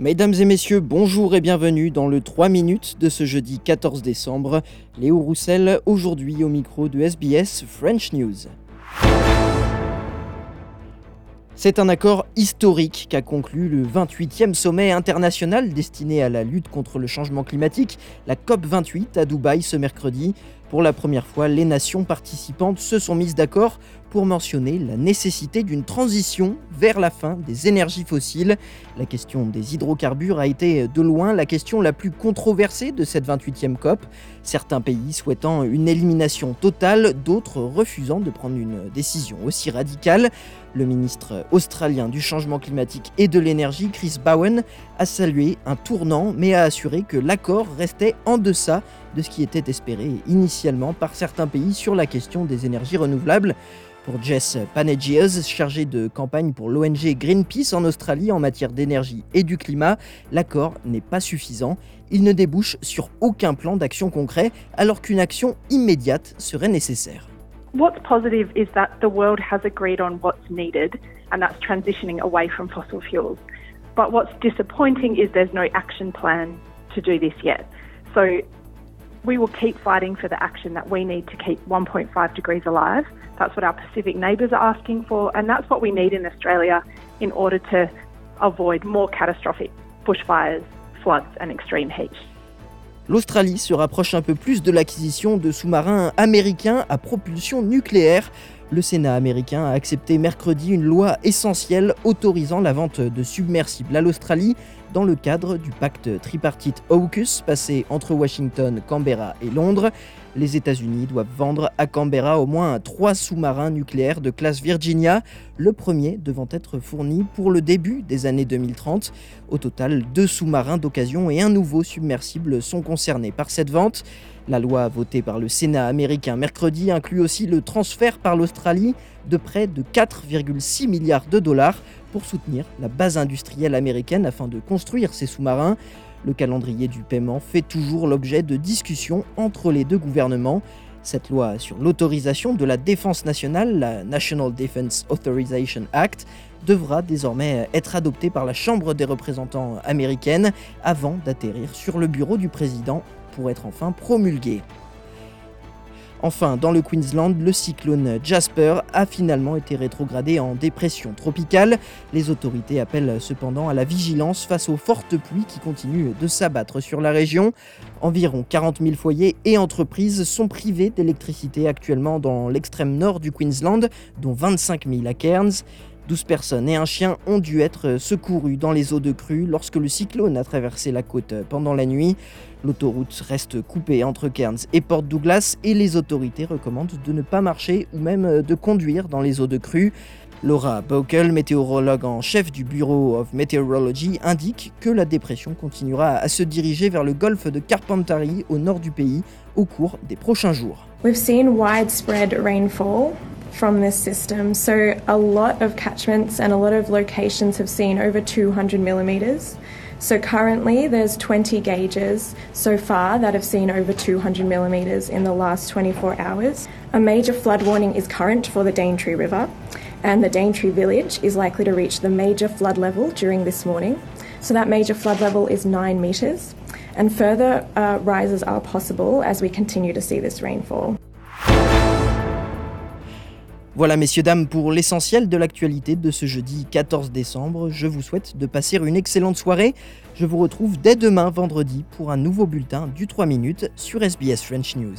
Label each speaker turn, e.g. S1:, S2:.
S1: Mesdames et messieurs, bonjour et bienvenue dans le 3 minutes de ce jeudi 14 décembre. Léo Roussel, aujourd'hui au micro de SBS French News. C'est un accord historique qu'a conclu le 28e sommet international destiné à la lutte contre le changement climatique, la COP28 à Dubaï ce mercredi. Pour la première fois, les nations participantes se sont mises d'accord pour mentionner la nécessité d'une transition vers la fin des énergies fossiles. La question des hydrocarbures a été de loin la question la plus controversée de cette 28e COP, certains pays souhaitant une élimination totale, d'autres refusant de prendre une décision aussi radicale. Le ministre australien du changement climatique et de l'énergie, Chris Bowen, a salué un tournant mais a assuré que l'accord restait en deçà de ce qui était espéré initialement par certains pays sur la question des énergies renouvelables. Pour Jess Panegios, chargé de campagne pour l'ONG Greenpeace en Australie en matière d'énergie et du climat, l'accord n'est pas suffisant. Il ne débouche sur aucun plan d'action concret alors qu'une action immédiate serait nécessaire.
S2: What's positive is that the world has agreed on what's needed, and that's transitioning away from fossil fuels. But what's disappointing is there's no action plan to do this yet. So we will keep fighting for the action that we need to keep 1.5 degrees alive. That's what our Pacific neighbours are asking for, and that's what we need in Australia in order to avoid more catastrophic bushfires, floods, and extreme heat.
S1: L'Australie se rapproche un peu plus de l'acquisition de sous-marins américains à propulsion nucléaire. Le Sénat américain a accepté mercredi une loi essentielle autorisant la vente de submersibles à l'Australie dans le cadre du pacte tripartite AUKUS passé entre Washington, Canberra et Londres. Les États-Unis doivent vendre à Canberra au moins trois sous-marins nucléaires de classe Virginia, le premier devant être fourni pour le début des années 2030. Au total, deux sous-marins d'occasion et un nouveau submersible sont concernés par cette vente. La loi votée par le Sénat américain mercredi inclut aussi le transfert par l'Australie de près de 4,6 milliards de dollars pour soutenir la base industrielle américaine afin de construire ces sous-marins. Le calendrier du paiement fait toujours l'objet de discussions entre les deux gouvernements. Cette loi sur l'autorisation de la défense nationale, la National Defense Authorization Act, devra désormais être adoptée par la Chambre des représentants américaine avant d'atterrir sur le bureau du président pour être enfin promulguée. Enfin, dans le Queensland, le cyclone Jasper a finalement été rétrogradé en dépression tropicale. Les autorités appellent cependant à la vigilance face aux fortes pluies qui continuent de s'abattre sur la région. Environ 40 000 foyers et entreprises sont privés d'électricité actuellement dans l'extrême nord du Queensland, dont 25 000 à Cairns. 12 personnes et un chien ont dû être secourus dans les eaux de crue lorsque le cyclone a traversé la côte pendant la nuit. L'autoroute reste coupée entre Cairns et Port Douglas et les autorités recommandent de ne pas marcher ou même de conduire dans les eaux de crue. Laura Baukel, météorologue en chef du Bureau of Meteorology, indique que la dépression continuera à se diriger vers le golfe de Carpentary au nord du pays au cours des prochains jours.
S3: From this system, so a lot of catchments and a lot of locations have seen over 200 millimetres. So currently there's 20 gauges so far that have seen over 200 millimetres in the last 24 hours. A major flood warning is current for the Daintree River and the Daintree village is likely to reach the major flood level during this morning. So that major flood level is 9 metres and further uh, rises are possible as we continue to see this rainfall.
S1: Voilà messieurs, dames, pour l'essentiel de l'actualité de ce jeudi 14 décembre. Je vous souhaite de passer une excellente soirée. Je vous retrouve dès demain vendredi pour un nouveau bulletin du 3 minutes sur SBS French News.